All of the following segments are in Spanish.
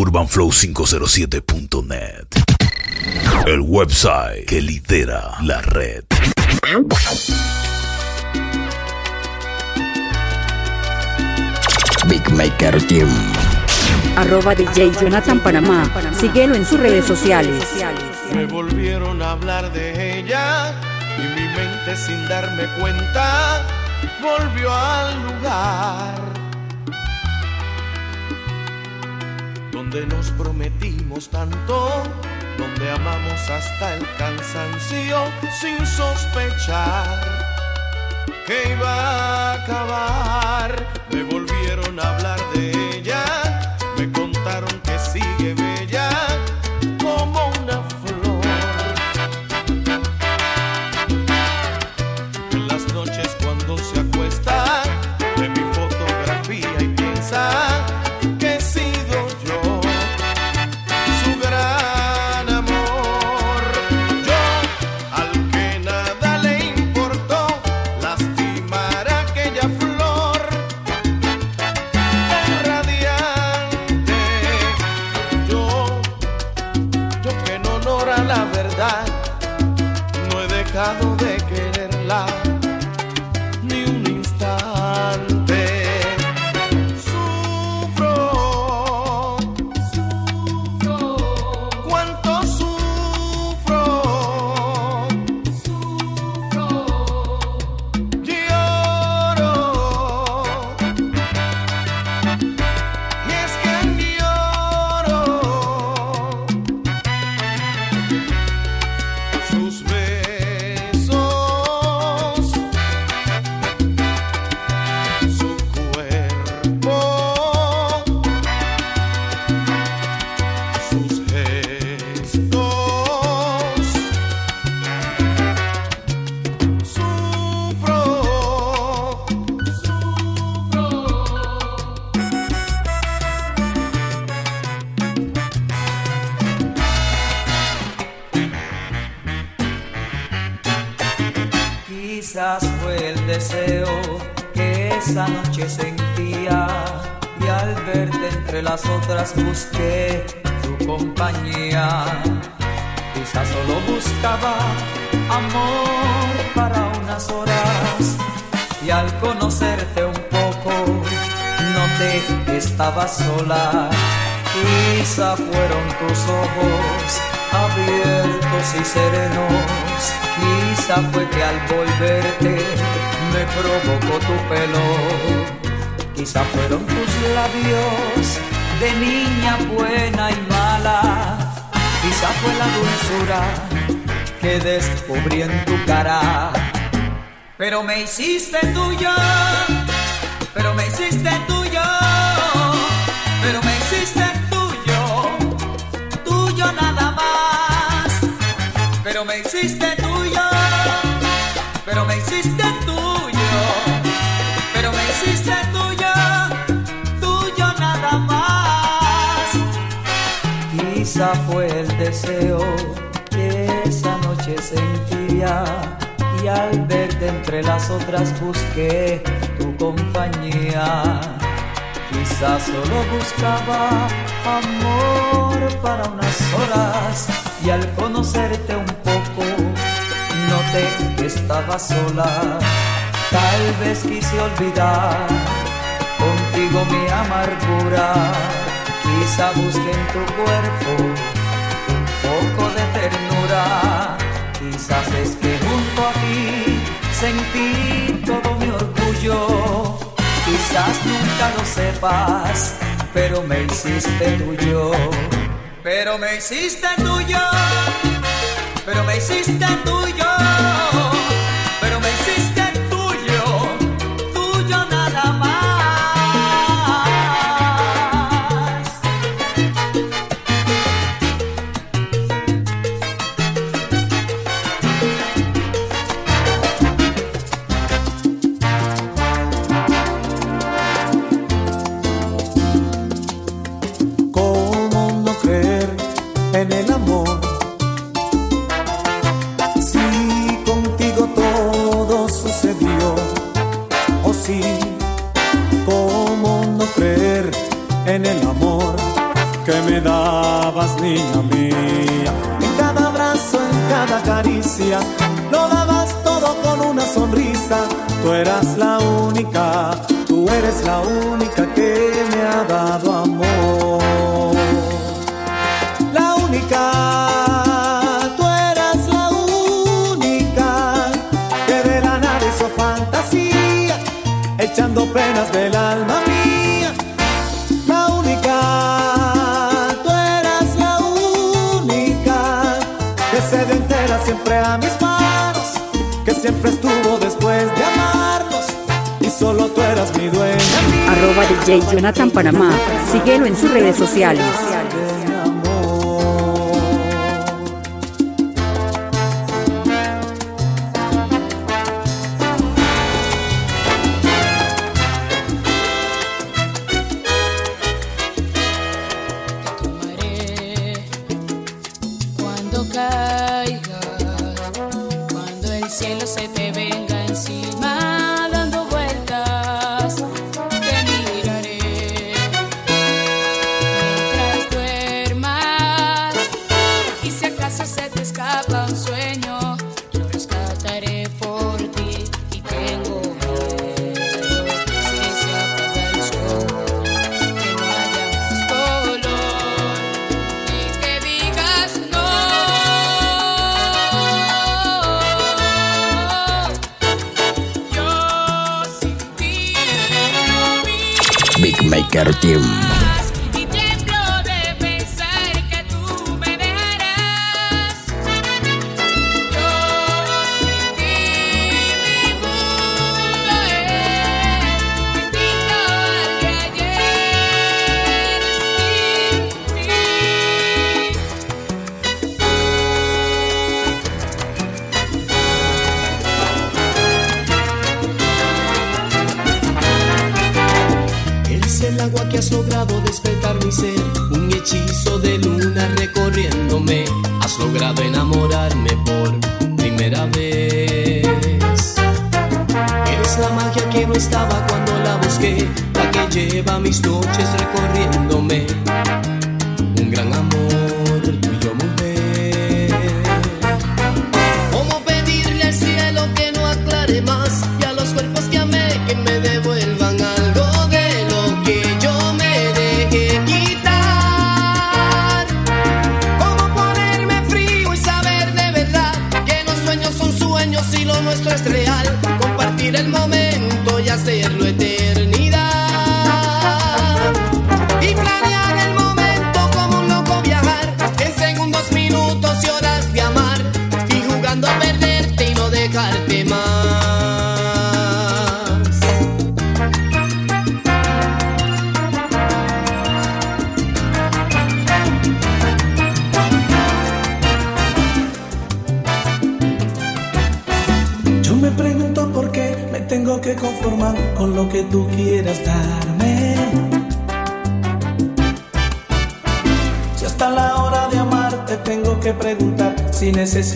urbanflow507.net. El website que lidera la red. Big Maker Team. Arroba DJ Jonathan Panamá. Síguelo en sus redes sociales. Me volvieron a hablar de ella y mi mente sin darme cuenta volvió al lugar donde nos prometimos tanto, donde amamos hasta el cansancio sin sospechar que iba a acabar. Me volvieron a hablar de las otras busqué tu compañía. Quizás solo buscaba amor para unas horas y al conocerte un poco noté que estabas sola. Quizá fueron tus ojos abiertos y serenos. Quizá fue que al volverte me provocó tu pelo. Quizá fueron tus labios de niña buena y mala. Quizá fue la dulzura que descubrí en tu cara. Pero me hiciste tuyo, pero me hiciste tuyo, pero me hiciste tuyo, tuyo nada más. Pero me hiciste tuyo, pero me hiciste tuyo, Quizá fue el deseo que esa noche sentía y al verte entre las otras busqué tu compañía. Quizás solo buscaba amor para unas horas y al conocerte un poco noté que estaba sola. Tal vez quise olvidar contigo mi amargura. Quizá busqué en tu cuerpo un poco de ternura. Quizás es que junto a ti sentí todo mi orgullo. Quizás nunca lo sepas, pero me hiciste tuyo. Pero me hiciste tuyo. Pero me hiciste tuyo. Tú eras la única, tú eres la única que me ha dado amor. La única, tú eras la única que de la nada hizo fantasía, echando penas del alma. arroba DJ Jonathan Panamá. Síguelo en sus redes sociales.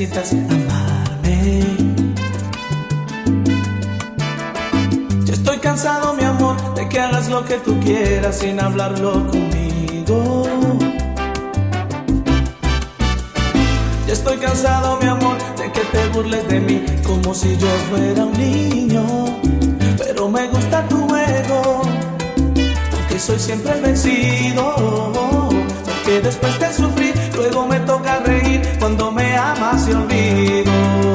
necesitas amarme. Ya estoy cansado, mi amor, de que hagas lo que tú quieras sin hablarlo conmigo. Ya estoy cansado, mi amor, de que te burles de mí como si yo fuera un niño. Pero me gusta tu juego, porque soy siempre vencido. Porque después de sufrir, luego me toca casi olvido.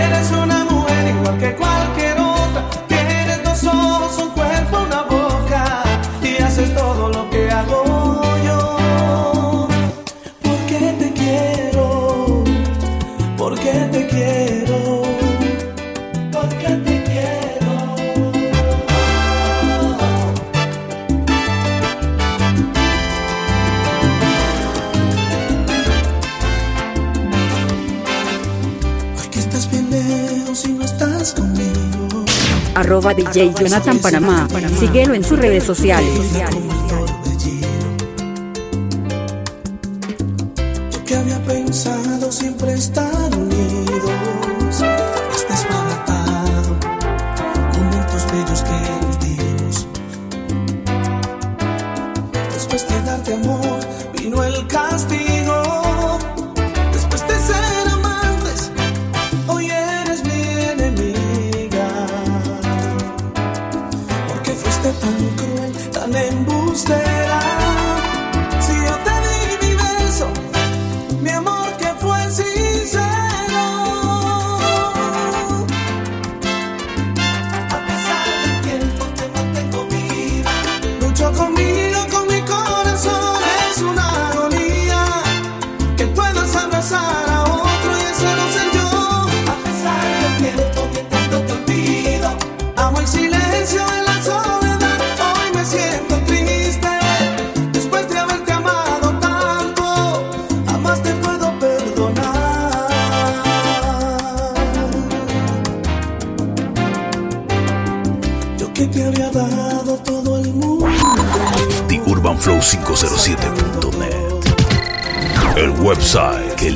quieres arroba DJ Jonathan Panamá. Síguelo en sus redes sociales.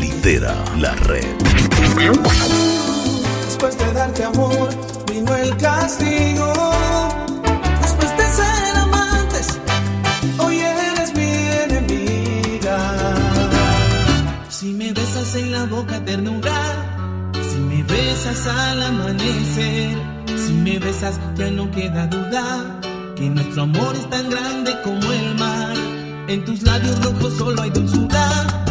lidera la red. Después de darte amor, vino el castigo. Después de ser amantes, hoy eres mi enemiga. Si me besas en la boca ternura, si me besas al amanecer, si me besas ya no queda duda que nuestro amor es tan grande como el mar. En tus labios rojos solo hay dulzura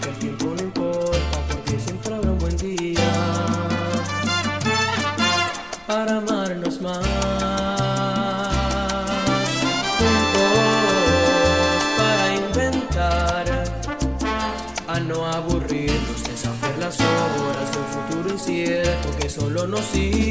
que el tiempo no importa porque siempre habrá un buen día para amarnos más. Juntos para inventar, a no aburrirnos, deshacer las horas de un futuro incierto que solo nos sigue.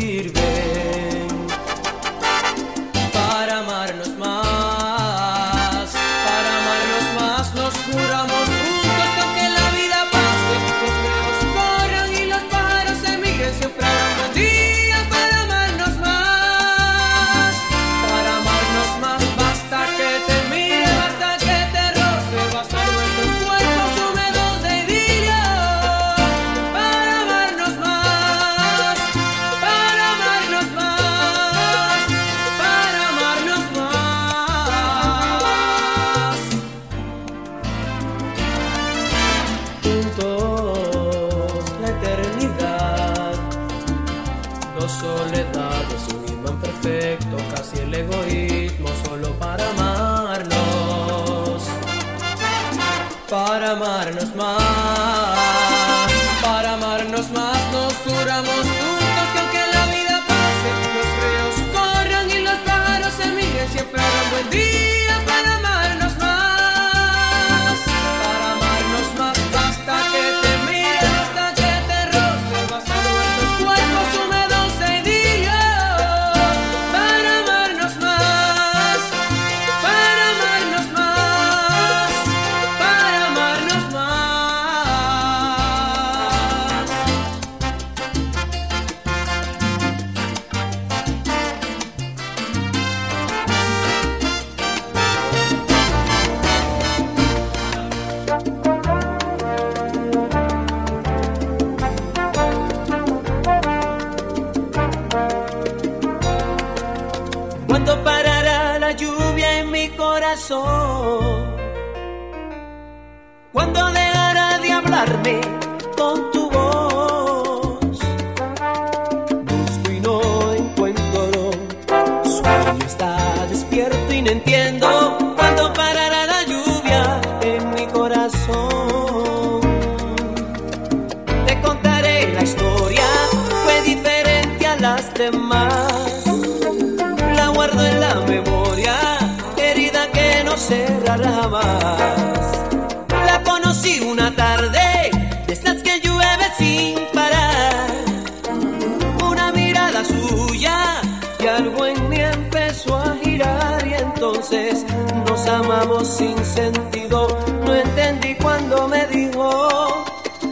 nos amamos sin sentido. No entendí cuando me dijo,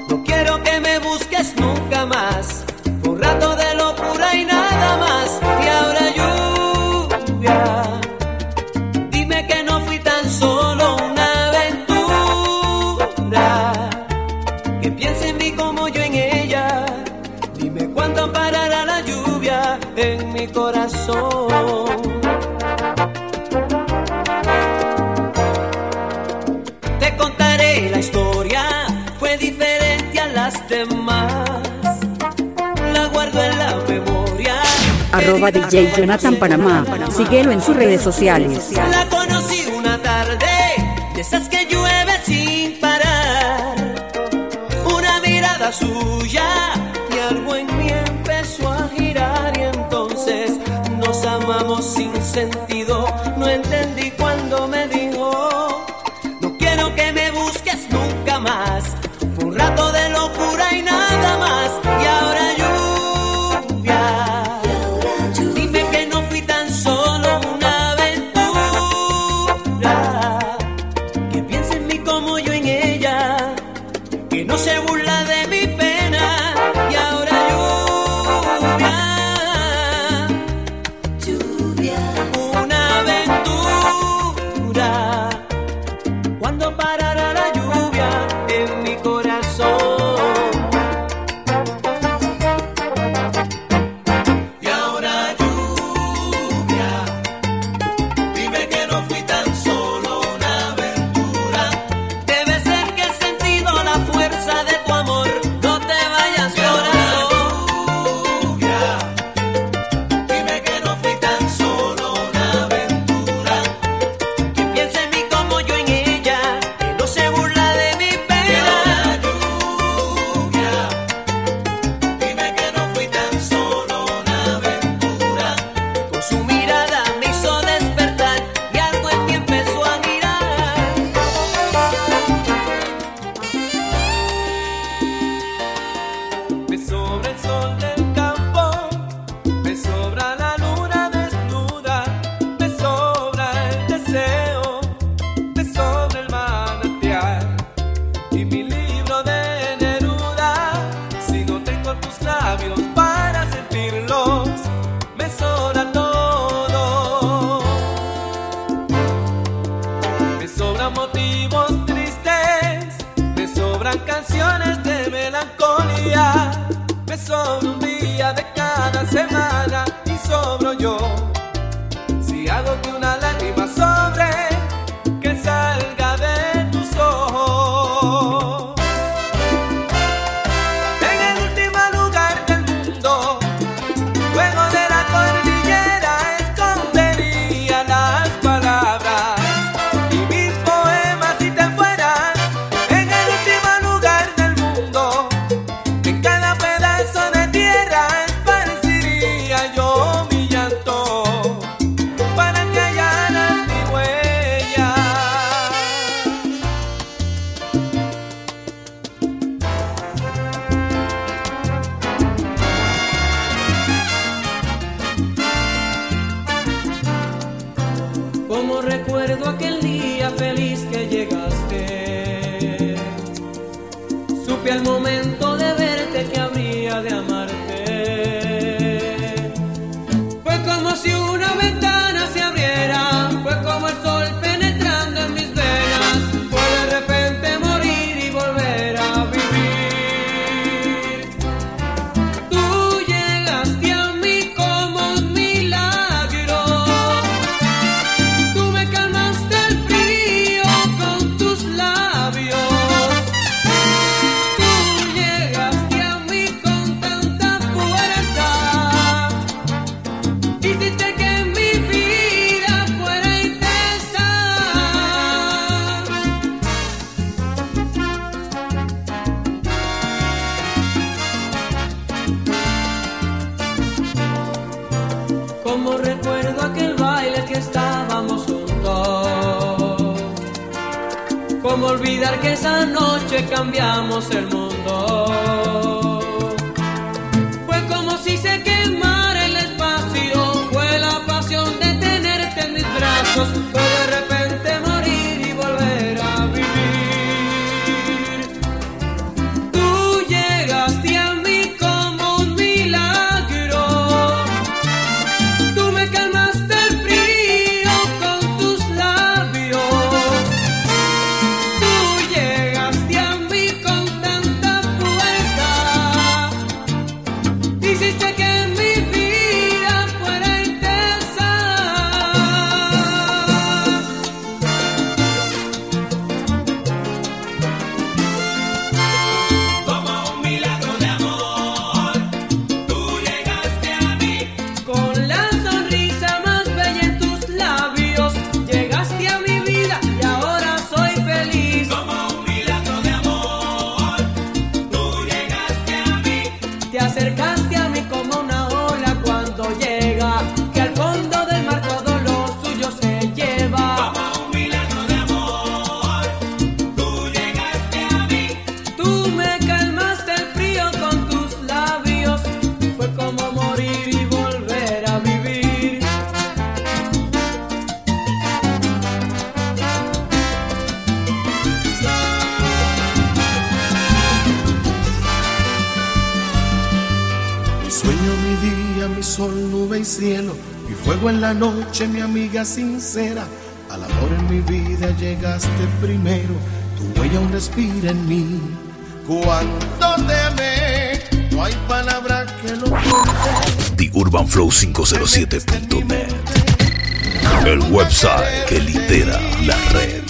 no quiero que me busques nunca más. arroba DJ Jonathan Panamá. Síguelo en sus redes sociales. La conocí una tarde, de esas que llueve sin parar. Una mirada suya y algo en mí empezó a girar y entonces nos amamos sin sentido. cambiamos el mundo. noche, mi amiga sincera. Al amor en mi vida llegaste primero, tu huella aún respira en mí. Cuando te amé, no hay palabra que lo cuente. The Urban Flow 507.net El website que lidera la red.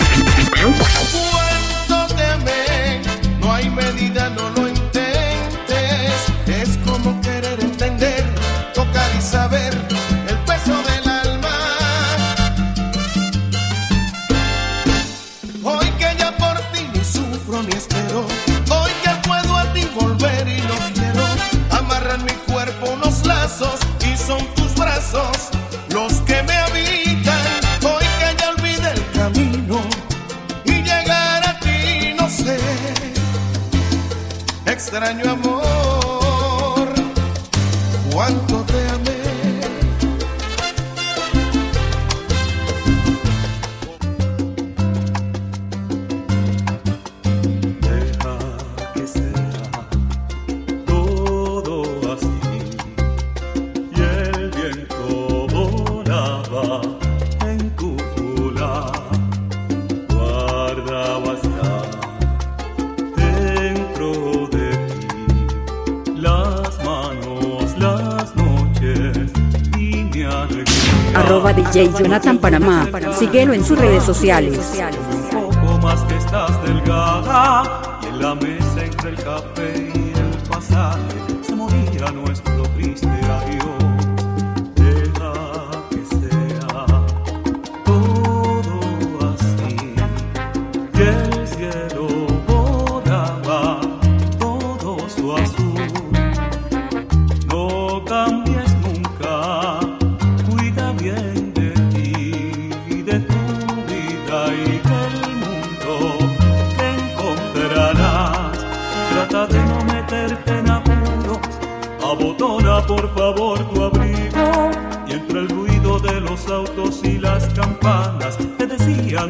DJ Jonathan Panamá. Síguelo en sus redes sociales.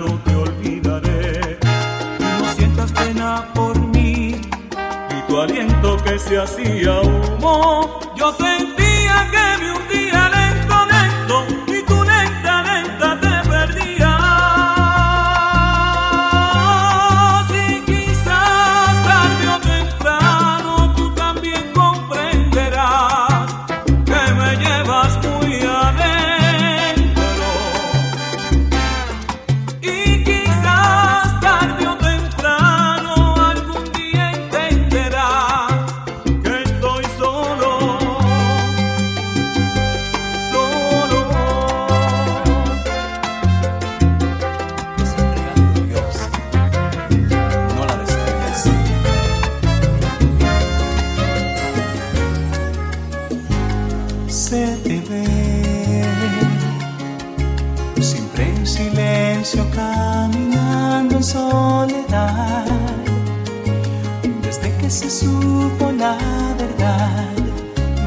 No te olvidaré. No sientas pena por mí y tu aliento que se hacía humo. Yo sentía que me hundía en silencio caminando en soledad. Desde que se supo la verdad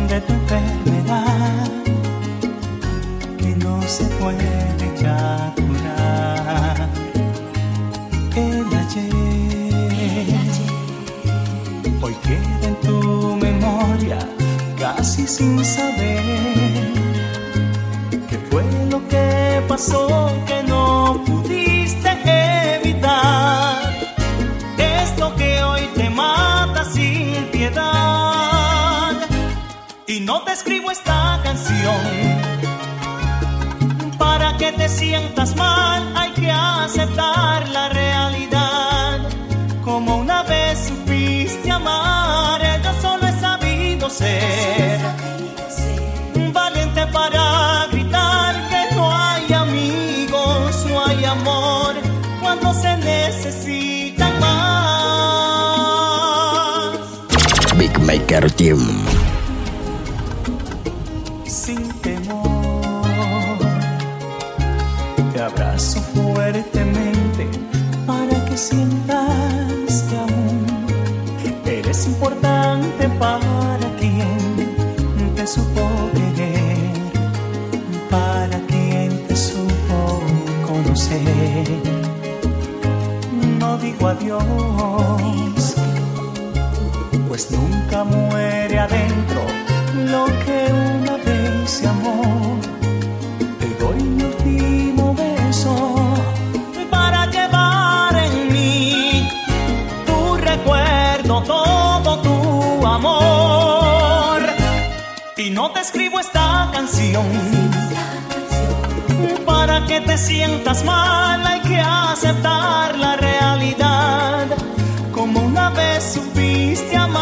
de tu enfermedad que no se puede ya curar. El ayer hoy queda en tu memoria casi sin saber que no pudiste evitar. Es lo que hoy te mata sin piedad. Y no te escribo esta canción para que te sientas mal, hay que aceptar la realidad. Maker Team. sin temor. Te abrazo fuertemente para que sientas que aún eres importante para quien te supo querer, para quien te supo conocer. No digo adiós pues nunca muere adentro lo que una vez se amó. Te doy mi último beso para llevar en mí tu recuerdo, todo tu amor. Y no te escribo esta canción para que te sientas mal, hay que aceptar la realidad. Como una vez supiste amar,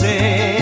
say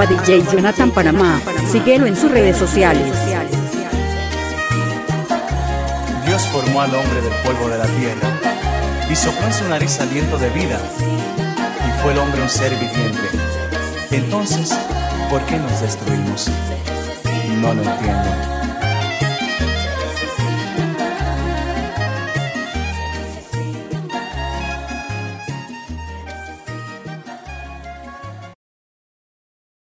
Arroba DJ Jonathan Panamá. Síguelo en sus redes sociales. Dios formó al hombre del polvo de la tierra y sopló en su nariz aliento de vida y fue el hombre un ser viviente. Entonces, ¿por qué nos destruimos? No lo entiendo.